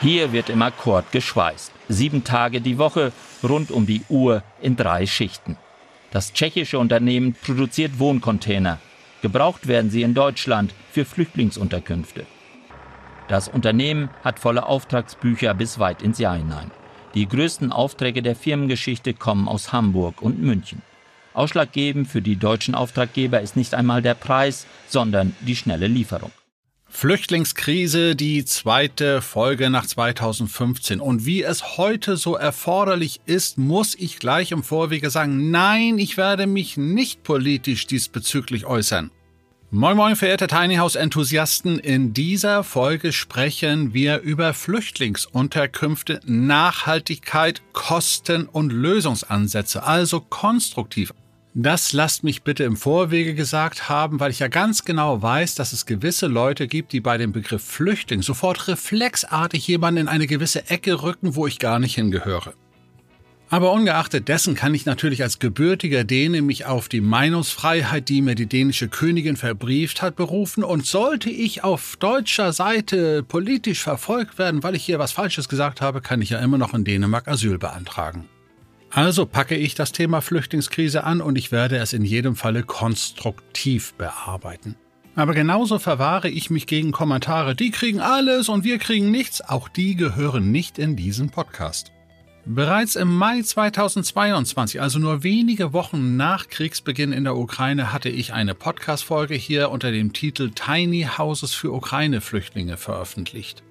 Hier wird im Akkord geschweißt. Sieben Tage die Woche, rund um die Uhr in drei Schichten. Das tschechische Unternehmen produziert Wohncontainer. Gebraucht werden sie in Deutschland für Flüchtlingsunterkünfte. Das Unternehmen hat volle Auftragsbücher bis weit ins Jahr hinein. Die größten Aufträge der Firmengeschichte kommen aus Hamburg und München. Ausschlaggebend für die deutschen Auftraggeber ist nicht einmal der Preis, sondern die schnelle Lieferung. Flüchtlingskrise, die zweite Folge nach 2015. Und wie es heute so erforderlich ist, muss ich gleich im Vorwege sagen, nein, ich werde mich nicht politisch diesbezüglich äußern. Moin moin, verehrte Tiny House Enthusiasten. In dieser Folge sprechen wir über Flüchtlingsunterkünfte, Nachhaltigkeit, Kosten und Lösungsansätze, also konstruktiv. Das lasst mich bitte im Vorwege gesagt haben, weil ich ja ganz genau weiß, dass es gewisse Leute gibt, die bei dem Begriff Flüchtling sofort reflexartig jemanden in eine gewisse Ecke rücken, wo ich gar nicht hingehöre. Aber ungeachtet dessen kann ich natürlich als gebürtiger Däne mich auf die Meinungsfreiheit, die mir die dänische Königin verbrieft hat, berufen und sollte ich auf deutscher Seite politisch verfolgt werden, weil ich hier was Falsches gesagt habe, kann ich ja immer noch in Dänemark Asyl beantragen. Also packe ich das Thema Flüchtlingskrise an und ich werde es in jedem Falle konstruktiv bearbeiten. Aber genauso verwahre ich mich gegen Kommentare, die kriegen alles und wir kriegen nichts, auch die gehören nicht in diesen Podcast. Bereits im Mai 2022, also nur wenige Wochen nach Kriegsbeginn in der Ukraine, hatte ich eine Podcast-Folge hier unter dem Titel Tiny Houses für Ukraine-Flüchtlinge veröffentlicht.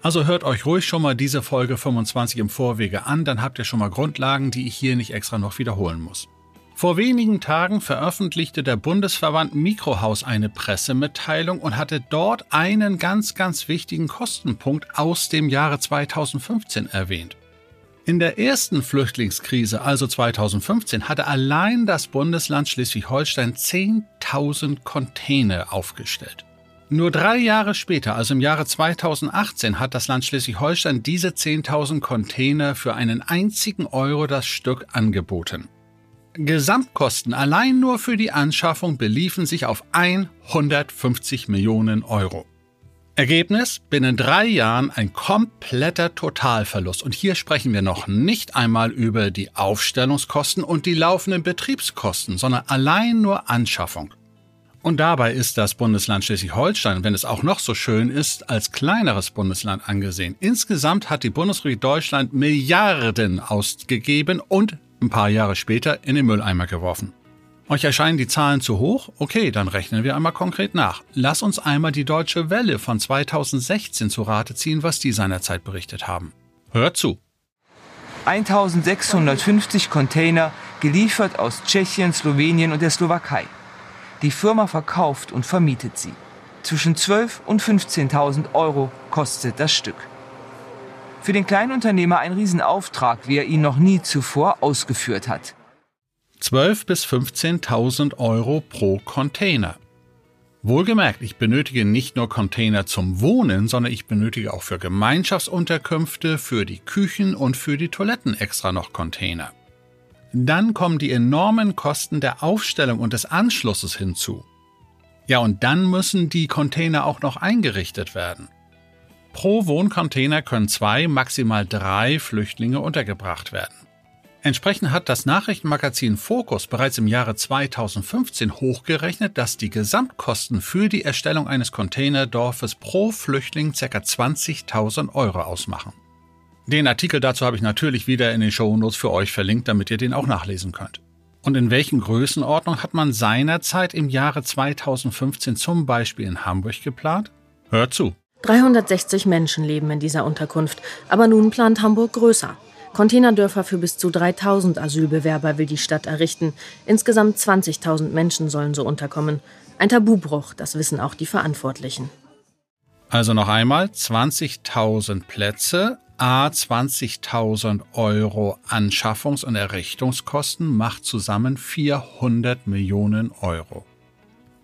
Also hört euch ruhig schon mal diese Folge 25 im Vorwege an, dann habt ihr schon mal Grundlagen, die ich hier nicht extra noch wiederholen muss. Vor wenigen Tagen veröffentlichte der Bundesverband Mikrohaus eine Pressemitteilung und hatte dort einen ganz, ganz wichtigen Kostenpunkt aus dem Jahre 2015 erwähnt. In der ersten Flüchtlingskrise, also 2015, hatte allein das Bundesland Schleswig-Holstein 10.000 Container aufgestellt. Nur drei Jahre später, also im Jahre 2018, hat das Land Schleswig-Holstein diese 10.000 Container für einen einzigen Euro das Stück angeboten. Gesamtkosten allein nur für die Anschaffung beliefen sich auf 150 Millionen Euro. Ergebnis? Binnen drei Jahren ein kompletter Totalverlust. Und hier sprechen wir noch nicht einmal über die Aufstellungskosten und die laufenden Betriebskosten, sondern allein nur Anschaffung. Und dabei ist das Bundesland Schleswig-Holstein, wenn es auch noch so schön ist, als kleineres Bundesland angesehen. Insgesamt hat die Bundesrepublik Deutschland Milliarden ausgegeben und ein paar Jahre später in den Mülleimer geworfen. Euch erscheinen die Zahlen zu hoch? Okay, dann rechnen wir einmal konkret nach. Lass uns einmal die Deutsche Welle von 2016 zu Rate ziehen, was die seinerzeit berichtet haben. Hört zu. 1650 Container geliefert aus Tschechien, Slowenien und der Slowakei. Die Firma verkauft und vermietet sie. Zwischen 12.000 und 15.000 Euro kostet das Stück. Für den Kleinunternehmer ein Riesenauftrag, wie er ihn noch nie zuvor ausgeführt hat. 12.000 bis 15.000 Euro pro Container. Wohlgemerkt, ich benötige nicht nur Container zum Wohnen, sondern ich benötige auch für Gemeinschaftsunterkünfte, für die Küchen und für die Toiletten extra noch Container. Dann kommen die enormen Kosten der Aufstellung und des Anschlusses hinzu. Ja, und dann müssen die Container auch noch eingerichtet werden. Pro Wohncontainer können zwei, maximal drei Flüchtlinge untergebracht werden. Entsprechend hat das Nachrichtenmagazin Focus bereits im Jahre 2015 hochgerechnet, dass die Gesamtkosten für die Erstellung eines Containerdorfes pro Flüchtling ca. 20.000 Euro ausmachen. Den Artikel dazu habe ich natürlich wieder in den Shownotes für euch verlinkt, damit ihr den auch nachlesen könnt. Und in welchen Größenordnung hat man seinerzeit im Jahre 2015 zum Beispiel in Hamburg geplant? Hört zu. 360 Menschen leben in dieser Unterkunft, aber nun plant Hamburg größer. Containerdörfer für bis zu 3000 Asylbewerber will die Stadt errichten. Insgesamt 20.000 Menschen sollen so unterkommen. Ein Tabubruch, das wissen auch die Verantwortlichen. Also noch einmal 20.000 Plätze, a 20.000 Euro Anschaffungs- und Errichtungskosten macht zusammen 400 Millionen Euro.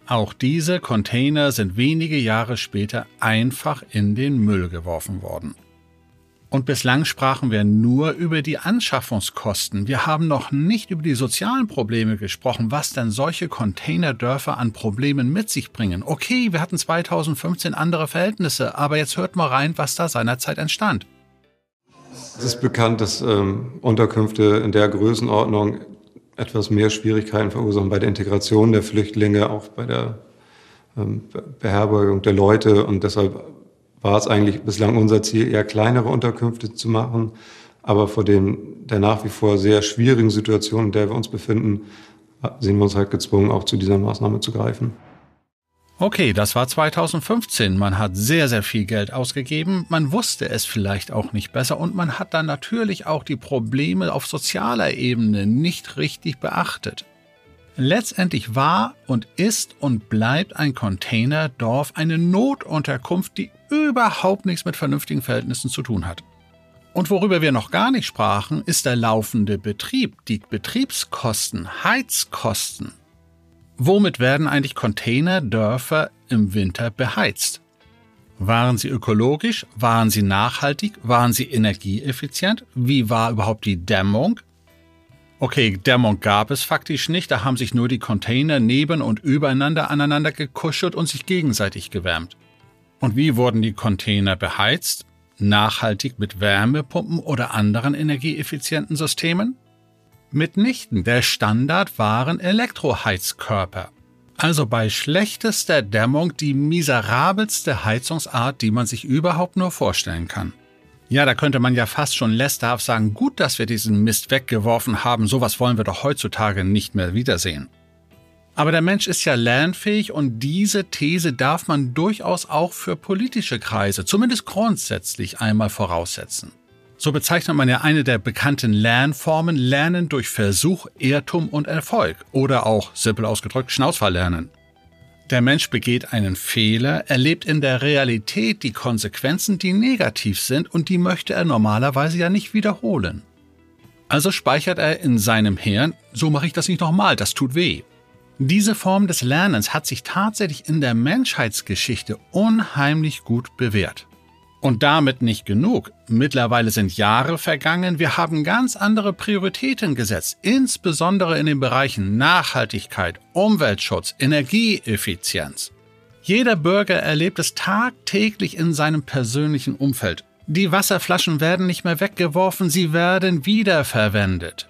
Auch diese Container sind wenige Jahre später einfach in den Müll geworfen worden. Und bislang sprachen wir nur über die Anschaffungskosten. Wir haben noch nicht über die sozialen Probleme gesprochen, was denn solche Containerdörfer an Problemen mit sich bringen. Okay, wir hatten 2015 andere Verhältnisse, aber jetzt hört mal rein, was da seinerzeit entstand. Es ist bekannt, dass ähm, Unterkünfte in der Größenordnung etwas mehr Schwierigkeiten verursachen bei der Integration der Flüchtlinge, auch bei der ähm, Beherbergung der Leute. Und deshalb war es eigentlich bislang unser Ziel, eher kleinere Unterkünfte zu machen. Aber vor dem, der nach wie vor sehr schwierigen Situation, in der wir uns befinden, sehen wir uns halt gezwungen, auch zu dieser Maßnahme zu greifen. Okay, das war 2015. Man hat sehr, sehr viel Geld ausgegeben. Man wusste es vielleicht auch nicht besser und man hat dann natürlich auch die Probleme auf sozialer Ebene nicht richtig beachtet. Letztendlich war und ist und bleibt ein Containerdorf eine Notunterkunft, die überhaupt nichts mit vernünftigen Verhältnissen zu tun hat. Und worüber wir noch gar nicht sprachen, ist der laufende Betrieb, die Betriebskosten, Heizkosten. Womit werden eigentlich Containerdörfer im Winter beheizt? Waren sie ökologisch? Waren sie nachhaltig? Waren sie energieeffizient? Wie war überhaupt die Dämmung? Okay, Dämmung gab es faktisch nicht, da haben sich nur die Container neben und übereinander aneinander gekuschelt und sich gegenseitig gewärmt. Und wie wurden die Container beheizt? Nachhaltig mit Wärmepumpen oder anderen energieeffizienten Systemen? Mitnichten, der Standard waren Elektroheizkörper. Also bei schlechtester Dämmung die miserabelste Heizungsart, die man sich überhaupt nur vorstellen kann. Ja, da könnte man ja fast schon lästerhaft sagen, gut, dass wir diesen Mist weggeworfen haben, sowas wollen wir doch heutzutage nicht mehr wiedersehen. Aber der Mensch ist ja lernfähig und diese These darf man durchaus auch für politische Kreise, zumindest grundsätzlich einmal voraussetzen. So bezeichnet man ja eine der bekannten Lernformen Lernen durch Versuch, Irrtum und Erfolg oder auch, simpel ausgedrückt, Schnauzverlernen. Der Mensch begeht einen Fehler, erlebt in der Realität die Konsequenzen, die negativ sind und die möchte er normalerweise ja nicht wiederholen. Also speichert er in seinem Hirn, so mache ich das nicht nochmal, das tut weh. Diese Form des Lernens hat sich tatsächlich in der Menschheitsgeschichte unheimlich gut bewährt. Und damit nicht genug. Mittlerweile sind Jahre vergangen, wir haben ganz andere Prioritäten gesetzt, insbesondere in den Bereichen Nachhaltigkeit, Umweltschutz, Energieeffizienz. Jeder Bürger erlebt es tagtäglich in seinem persönlichen Umfeld. Die Wasserflaschen werden nicht mehr weggeworfen, sie werden wiederverwendet.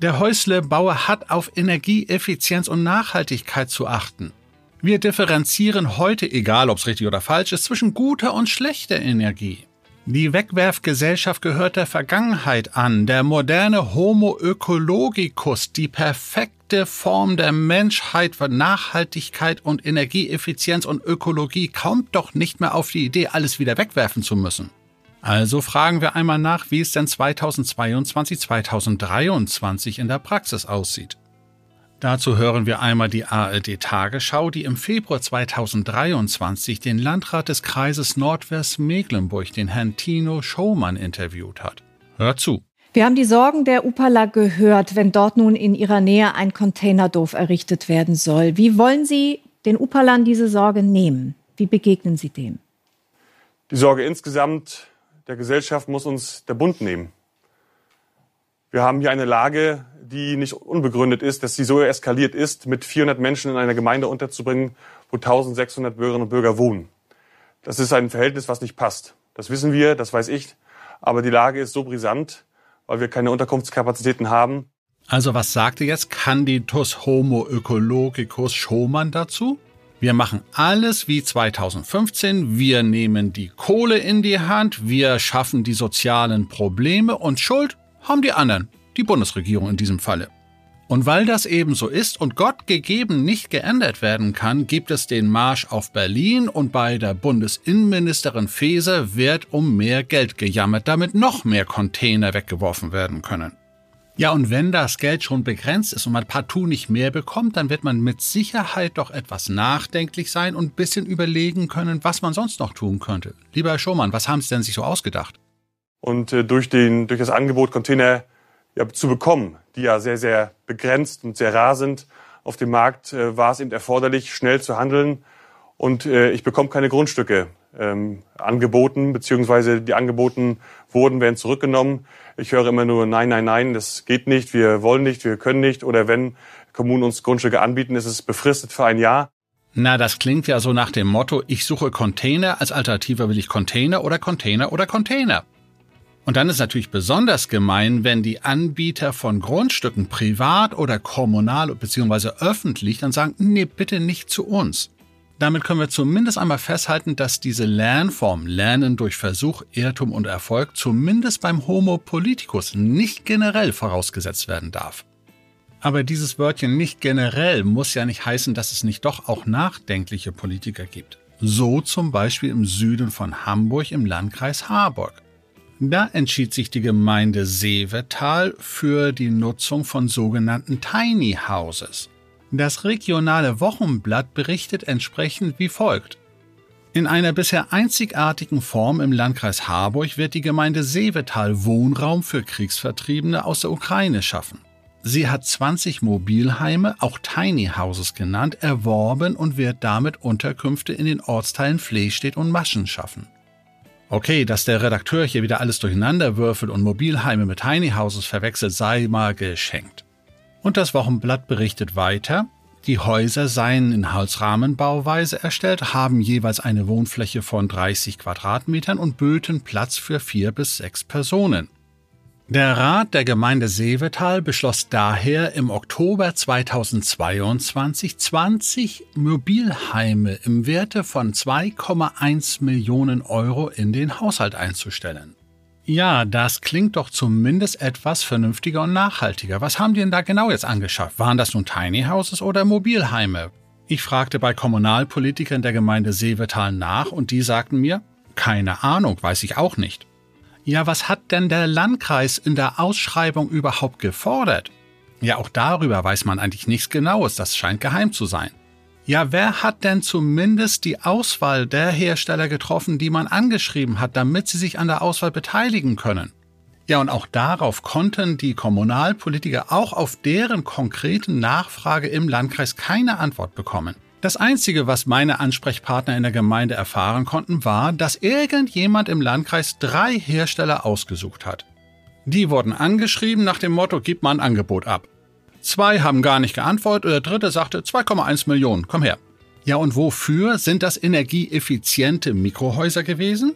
Der Häuslebauer hat auf Energieeffizienz und Nachhaltigkeit zu achten. Wir differenzieren heute, egal ob es richtig oder falsch ist, zwischen guter und schlechter Energie. Die Wegwerfgesellschaft gehört der Vergangenheit an. Der moderne Homo ökologicus, die perfekte Form der Menschheit für Nachhaltigkeit und Energieeffizienz und Ökologie, kommt doch nicht mehr auf die Idee, alles wieder wegwerfen zu müssen. Also fragen wir einmal nach, wie es denn 2022, 2023 in der Praxis aussieht. Dazu hören wir einmal die ARD Tagesschau, die im Februar 2023 den Landrat des Kreises Nordwestmecklenburg, den Herrn Tino Schaumann, interviewt hat. Hört zu. Wir haben die Sorgen der Upala gehört, wenn dort nun in ihrer Nähe ein Containerdorf errichtet werden soll. Wie wollen Sie den Upalern diese Sorge nehmen? Wie begegnen Sie dem? Die Sorge insgesamt der Gesellschaft muss uns der Bund nehmen. Wir haben hier eine Lage, die nicht unbegründet ist, dass sie so eskaliert ist, mit 400 Menschen in einer Gemeinde unterzubringen, wo 1600 Bürgerinnen und Bürger wohnen. Das ist ein Verhältnis, was nicht passt. Das wissen wir, das weiß ich. Aber die Lage ist so brisant, weil wir keine Unterkunftskapazitäten haben. Also was sagte jetzt Candidatus Homo Ökologicus Schomann dazu? Wir machen alles wie 2015. Wir nehmen die Kohle in die Hand. Wir schaffen die sozialen Probleme und Schuld haben die anderen die Bundesregierung in diesem Falle. Und weil das eben so ist und Gott gegeben nicht geändert werden kann, gibt es den Marsch auf Berlin und bei der Bundesinnenministerin Faeser wird um mehr Geld gejammert, damit noch mehr Container weggeworfen werden können. Ja, und wenn das Geld schon begrenzt ist und man partout nicht mehr bekommt, dann wird man mit Sicherheit doch etwas nachdenklich sein und ein bisschen überlegen können, was man sonst noch tun könnte. Lieber Herr Schumann, was haben Sie denn sich so ausgedacht? Und äh, durch, den, durch das Angebot, Container ja, zu bekommen, die ja sehr, sehr begrenzt und sehr rar sind auf dem Markt, äh, war es eben erforderlich, schnell zu handeln. Und äh, ich bekomme keine Grundstücke ähm, angeboten, beziehungsweise die angeboten wurden, werden zurückgenommen. Ich höre immer nur, nein, nein, nein, das geht nicht, wir wollen nicht, wir können nicht. Oder wenn Kommunen uns Grundstücke anbieten, ist es befristet für ein Jahr. Na, das klingt ja so nach dem Motto, ich suche Container, als Alternative will ich Container oder Container oder Container. Und dann ist natürlich besonders gemein, wenn die Anbieter von Grundstücken privat oder kommunal bzw. öffentlich dann sagen, nee, bitte nicht zu uns. Damit können wir zumindest einmal festhalten, dass diese Lernform Lernen durch Versuch, Irrtum und Erfolg zumindest beim Homo politicus nicht generell vorausgesetzt werden darf. Aber dieses Wörtchen nicht generell muss ja nicht heißen, dass es nicht doch auch nachdenkliche Politiker gibt. So zum Beispiel im Süden von Hamburg im Landkreis Harburg. Da entschied sich die Gemeinde Seevetal für die Nutzung von sogenannten Tiny Houses. Das regionale Wochenblatt berichtet entsprechend wie folgt. In einer bisher einzigartigen Form im Landkreis Harburg wird die Gemeinde Seevetal Wohnraum für Kriegsvertriebene aus der Ukraine schaffen. Sie hat 20 Mobilheime, auch Tiny Houses genannt, erworben und wird damit Unterkünfte in den Ortsteilen Flehstedt und Maschen schaffen. Okay, dass der Redakteur hier wieder alles durcheinander würfelt und Mobilheime mit Tiny Houses verwechselt, sei mal geschenkt. Und das Wochenblatt berichtet weiter, die Häuser seien in Holzrahmenbauweise erstellt, haben jeweils eine Wohnfläche von 30 Quadratmetern und böten Platz für vier bis sechs Personen. Der Rat der Gemeinde Seevetal beschloss daher im Oktober 2022 20 Mobilheime im Werte von 2,1 Millionen Euro in den Haushalt einzustellen. Ja, das klingt doch zumindest etwas vernünftiger und nachhaltiger. Was haben die denn da genau jetzt angeschafft? Waren das nun Tiny Houses oder Mobilheime? Ich fragte bei Kommunalpolitikern der Gemeinde Seevetal nach und die sagten mir, keine Ahnung, weiß ich auch nicht. Ja, was hat denn der Landkreis in der Ausschreibung überhaupt gefordert? Ja, auch darüber weiß man eigentlich nichts Genaues, das scheint geheim zu sein. Ja, wer hat denn zumindest die Auswahl der Hersteller getroffen, die man angeschrieben hat, damit sie sich an der Auswahl beteiligen können? Ja, und auch darauf konnten die Kommunalpolitiker auch auf deren konkreten Nachfrage im Landkreis keine Antwort bekommen. Das Einzige, was meine Ansprechpartner in der Gemeinde erfahren konnten, war, dass irgendjemand im Landkreis drei Hersteller ausgesucht hat. Die wurden angeschrieben nach dem Motto, gib mal ein Angebot ab. Zwei haben gar nicht geantwortet und der dritte sagte 2,1 Millionen, komm her. Ja, und wofür sind das energieeffiziente Mikrohäuser gewesen?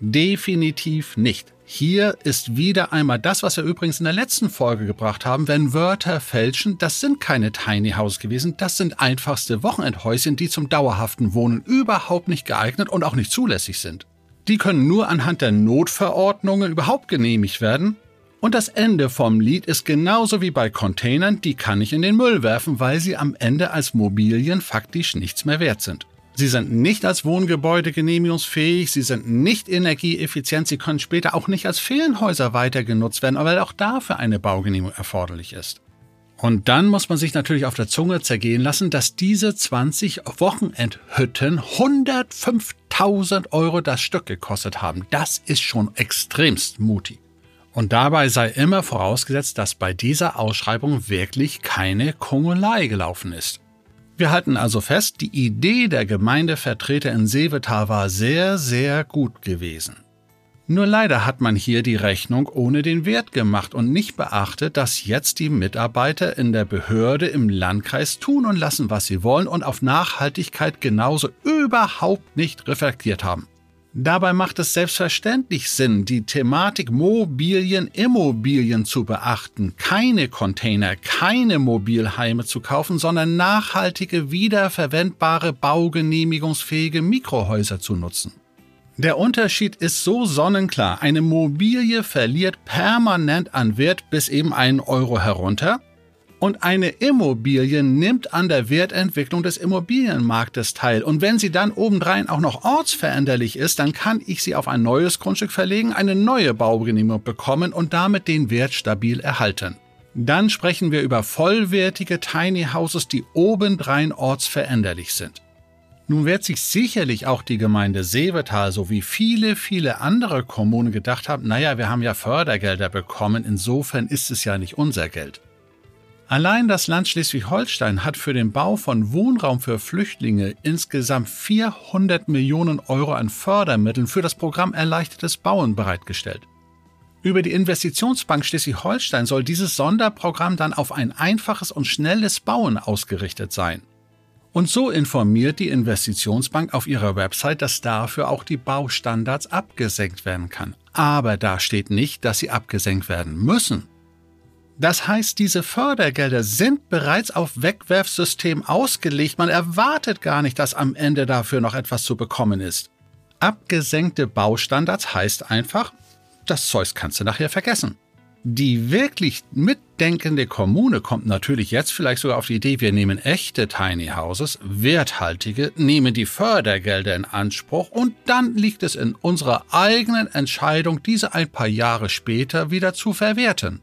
Definitiv nicht. Hier ist wieder einmal das, was wir übrigens in der letzten Folge gebracht haben. Wenn Wörter fälschen, das sind keine Tiny House gewesen, das sind einfachste Wochenendhäuschen, die zum dauerhaften Wohnen überhaupt nicht geeignet und auch nicht zulässig sind. Die können nur anhand der Notverordnungen überhaupt genehmigt werden und das Ende vom Lied ist genauso wie bei Containern, die kann ich in den Müll werfen, weil sie am Ende als Mobilien faktisch nichts mehr wert sind. Sie sind nicht als Wohngebäude genehmigungsfähig, sie sind nicht energieeffizient, sie können später auch nicht als Ferienhäuser weiter genutzt werden, weil auch dafür eine Baugenehmigung erforderlich ist. Und dann muss man sich natürlich auf der Zunge zergehen lassen, dass diese 20 Wochenendhütten 105.000 Euro das Stück gekostet haben. Das ist schon extremst mutig. Und dabei sei immer vorausgesetzt, dass bei dieser Ausschreibung wirklich keine Kongelei gelaufen ist. Wir halten also fest, die Idee der Gemeindevertreter in Seevetal war sehr, sehr gut gewesen. Nur leider hat man hier die Rechnung ohne den Wert gemacht und nicht beachtet, dass jetzt die Mitarbeiter in der Behörde im Landkreis tun und lassen, was sie wollen und auf Nachhaltigkeit genauso überhaupt nicht reflektiert haben. Dabei macht es selbstverständlich Sinn, die Thematik Mobilien, Immobilien zu beachten, keine Container, keine Mobilheime zu kaufen, sondern nachhaltige, wiederverwendbare, baugenehmigungsfähige Mikrohäuser zu nutzen. Der Unterschied ist so sonnenklar. Eine Mobilie verliert permanent an Wert bis eben einen Euro herunter und eine Immobilie nimmt an der Wertentwicklung des Immobilienmarktes teil. Und wenn sie dann obendrein auch noch ortsveränderlich ist, dann kann ich sie auf ein neues Grundstück verlegen, eine neue Baugenehmigung bekommen und damit den Wert stabil erhalten. Dann sprechen wir über vollwertige Tiny Houses, die obendrein ortsveränderlich sind. Nun wird sich sicherlich auch die Gemeinde Seevetal sowie viele, viele andere Kommunen gedacht haben, naja, wir haben ja Fördergelder bekommen, insofern ist es ja nicht unser Geld. Allein das Land Schleswig-Holstein hat für den Bau von Wohnraum für Flüchtlinge insgesamt 400 Millionen Euro an Fördermitteln für das Programm Erleichtertes Bauen bereitgestellt. Über die Investitionsbank Schleswig-Holstein soll dieses Sonderprogramm dann auf ein einfaches und schnelles Bauen ausgerichtet sein. Und so informiert die Investitionsbank auf ihrer Website, dass dafür auch die Baustandards abgesenkt werden kann. Aber da steht nicht, dass sie abgesenkt werden müssen. Das heißt, diese Fördergelder sind bereits auf Wegwerfsystem ausgelegt. Man erwartet gar nicht, dass am Ende dafür noch etwas zu bekommen ist. Abgesenkte Baustandards heißt einfach, das Zeus kannst du nachher vergessen. Die wirklich mitdenkende Kommune kommt natürlich jetzt vielleicht sogar auf die Idee, wir nehmen echte Tiny Houses, werthaltige, nehmen die Fördergelder in Anspruch und dann liegt es in unserer eigenen Entscheidung, diese ein paar Jahre später wieder zu verwerten.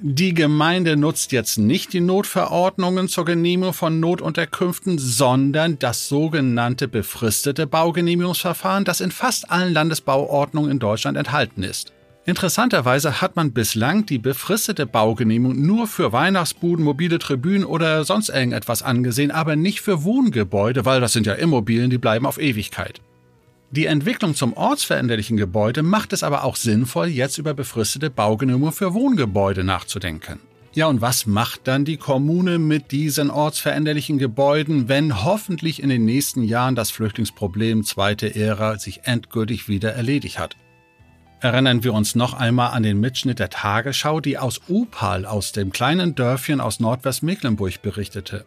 Die Gemeinde nutzt jetzt nicht die Notverordnungen zur Genehmigung von Notunterkünften, sondern das sogenannte befristete Baugenehmigungsverfahren, das in fast allen Landesbauordnungen in Deutschland enthalten ist. Interessanterweise hat man bislang die befristete Baugenehmigung nur für Weihnachtsbuden, mobile Tribünen oder sonst irgendetwas angesehen, aber nicht für Wohngebäude, weil das sind ja Immobilien, die bleiben auf Ewigkeit. Die Entwicklung zum ortsveränderlichen Gebäude macht es aber auch sinnvoll, jetzt über befristete Baugenehmigungen für Wohngebäude nachzudenken. Ja, und was macht dann die Kommune mit diesen ortsveränderlichen Gebäuden, wenn hoffentlich in den nächsten Jahren das Flüchtlingsproblem zweite Ära sich endgültig wieder erledigt hat? Erinnern wir uns noch einmal an den Mitschnitt der Tagesschau, die aus Upal, aus dem kleinen Dörfchen aus Nordwestmecklenburg berichtete.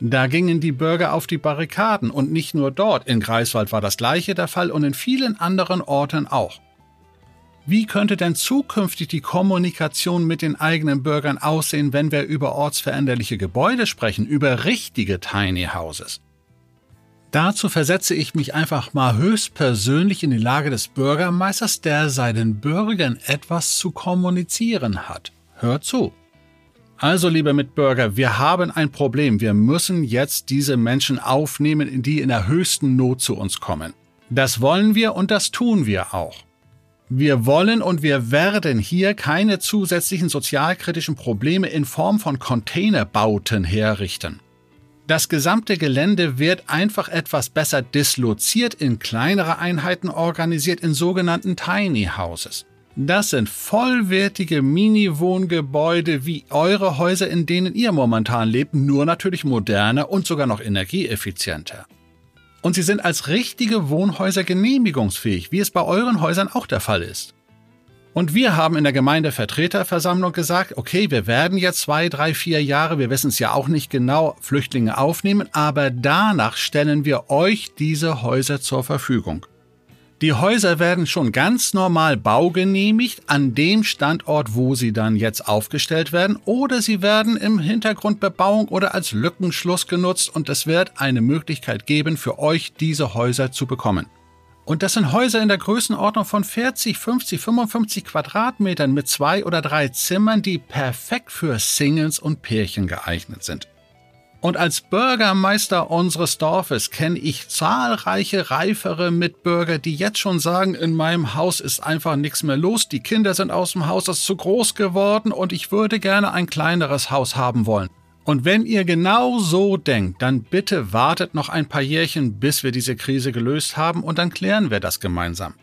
Da gingen die Bürger auf die Barrikaden und nicht nur dort, in Greifswald war das gleiche der Fall und in vielen anderen Orten auch. Wie könnte denn zukünftig die Kommunikation mit den eigenen Bürgern aussehen, wenn wir über ortsveränderliche Gebäude sprechen, über richtige Tiny Houses? Dazu versetze ich mich einfach mal höchstpersönlich in die Lage des Bürgermeisters, der seinen Bürgern etwas zu kommunizieren hat. Hört zu. Also, liebe Mitbürger, wir haben ein Problem. Wir müssen jetzt diese Menschen aufnehmen, die in der höchsten Not zu uns kommen. Das wollen wir und das tun wir auch. Wir wollen und wir werden hier keine zusätzlichen sozialkritischen Probleme in Form von Containerbauten herrichten. Das gesamte Gelände wird einfach etwas besser disloziert, in kleinere Einheiten organisiert, in sogenannten Tiny Houses. Das sind vollwertige Mini-Wohngebäude wie eure Häuser, in denen ihr momentan lebt, nur natürlich moderner und sogar noch energieeffizienter. Und sie sind als richtige Wohnhäuser genehmigungsfähig, wie es bei euren Häusern auch der Fall ist. Und wir haben in der Gemeindevertreterversammlung gesagt, okay, wir werden jetzt zwei, drei, vier Jahre, wir wissen es ja auch nicht genau, Flüchtlinge aufnehmen, aber danach stellen wir euch diese Häuser zur Verfügung. Die Häuser werden schon ganz normal baugenehmigt an dem Standort, wo sie dann jetzt aufgestellt werden, oder sie werden im Hintergrund Bebauung oder als Lückenschluss genutzt und es wird eine Möglichkeit geben, für euch diese Häuser zu bekommen. Und das sind Häuser in der Größenordnung von 40, 50, 55 Quadratmetern mit zwei oder drei Zimmern, die perfekt für Singles und Pärchen geeignet sind. Und als Bürgermeister unseres Dorfes kenne ich zahlreiche reifere Mitbürger, die jetzt schon sagen, in meinem Haus ist einfach nichts mehr los, die Kinder sind aus dem Haus, das ist zu groß geworden und ich würde gerne ein kleineres Haus haben wollen. Und wenn ihr genau so denkt, dann bitte wartet noch ein paar Jährchen, bis wir diese Krise gelöst haben und dann klären wir das gemeinsam.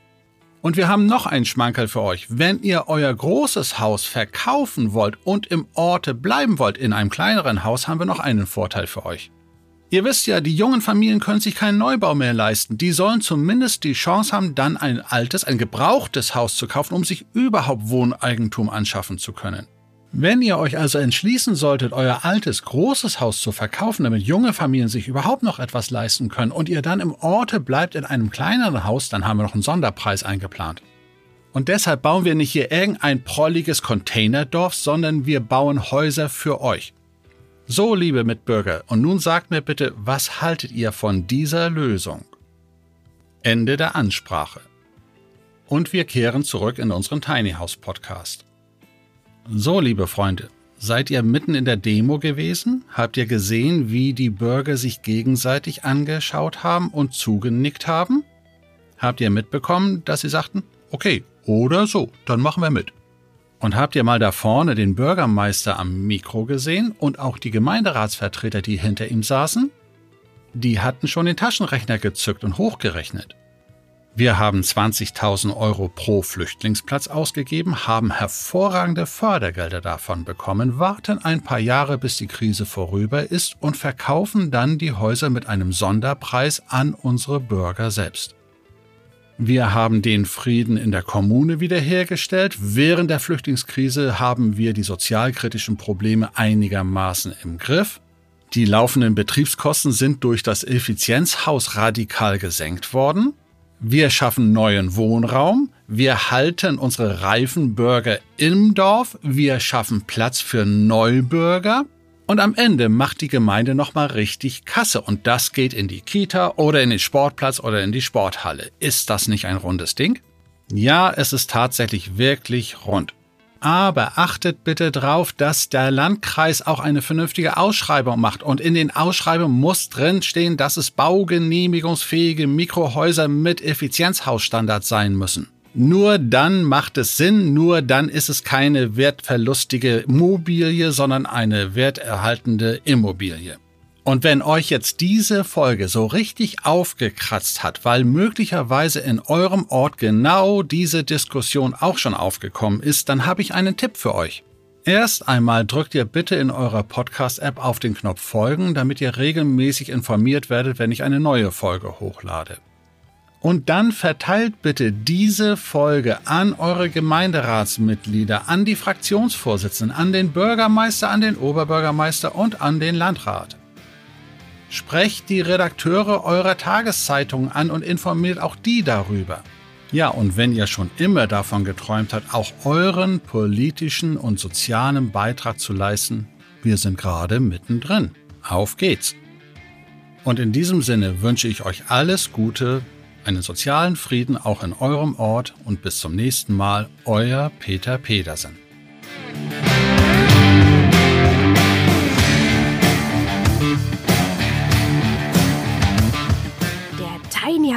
Und wir haben noch einen Schmankerl für euch. Wenn ihr euer großes Haus verkaufen wollt und im Orte bleiben wollt in einem kleineren Haus, haben wir noch einen Vorteil für euch. Ihr wisst ja, die jungen Familien können sich keinen Neubau mehr leisten. Die sollen zumindest die Chance haben, dann ein altes, ein gebrauchtes Haus zu kaufen, um sich überhaupt Wohneigentum anschaffen zu können. Wenn ihr euch also entschließen solltet, euer altes, großes Haus zu verkaufen, damit junge Familien sich überhaupt noch etwas leisten können und ihr dann im Orte bleibt in einem kleineren Haus, dann haben wir noch einen Sonderpreis eingeplant. Und deshalb bauen wir nicht hier irgendein prolliges Containerdorf, sondern wir bauen Häuser für euch. So, liebe Mitbürger, und nun sagt mir bitte, was haltet ihr von dieser Lösung? Ende der Ansprache. Und wir kehren zurück in unseren Tiny House Podcast. So, liebe Freunde, Seid ihr mitten in der Demo gewesen? Habt ihr gesehen, wie die Bürger sich gegenseitig angeschaut haben und zugenickt haben? Habt ihr mitbekommen, dass sie sagten, okay, oder so, dann machen wir mit. Und habt ihr mal da vorne den Bürgermeister am Mikro gesehen und auch die Gemeinderatsvertreter, die hinter ihm saßen? Die hatten schon den Taschenrechner gezückt und hochgerechnet. Wir haben 20.000 Euro pro Flüchtlingsplatz ausgegeben, haben hervorragende Fördergelder davon bekommen, warten ein paar Jahre, bis die Krise vorüber ist und verkaufen dann die Häuser mit einem Sonderpreis an unsere Bürger selbst. Wir haben den Frieden in der Kommune wiederhergestellt. Während der Flüchtlingskrise haben wir die sozialkritischen Probleme einigermaßen im Griff. Die laufenden Betriebskosten sind durch das Effizienzhaus radikal gesenkt worden. Wir schaffen neuen Wohnraum. Wir halten unsere reifen Bürger im Dorf. Wir schaffen Platz für Neubürger. Und am Ende macht die Gemeinde nochmal richtig Kasse. Und das geht in die Kita oder in den Sportplatz oder in die Sporthalle. Ist das nicht ein rundes Ding? Ja, es ist tatsächlich wirklich rund. Aber achtet bitte darauf, dass der Landkreis auch eine vernünftige Ausschreibung macht. Und in den Ausschreibungen muss drinstehen, dass es baugenehmigungsfähige Mikrohäuser mit Effizienzhausstandards sein müssen. Nur dann macht es Sinn, nur dann ist es keine wertverlustige Mobilie, sondern eine werterhaltende Immobilie. Und wenn euch jetzt diese Folge so richtig aufgekratzt hat, weil möglicherweise in eurem Ort genau diese Diskussion auch schon aufgekommen ist, dann habe ich einen Tipp für euch. Erst einmal drückt ihr bitte in eurer Podcast-App auf den Knopf Folgen, damit ihr regelmäßig informiert werdet, wenn ich eine neue Folge hochlade. Und dann verteilt bitte diese Folge an eure Gemeinderatsmitglieder, an die Fraktionsvorsitzenden, an den Bürgermeister, an den Oberbürgermeister und an den Landrat. Sprecht die Redakteure eurer Tageszeitung an und informiert auch die darüber. Ja, und wenn ihr schon immer davon geträumt habt, auch euren politischen und sozialen Beitrag zu leisten, wir sind gerade mittendrin. Auf geht's! Und in diesem Sinne wünsche ich euch alles Gute, einen sozialen Frieden auch in eurem Ort und bis zum nächsten Mal, euer Peter Pedersen.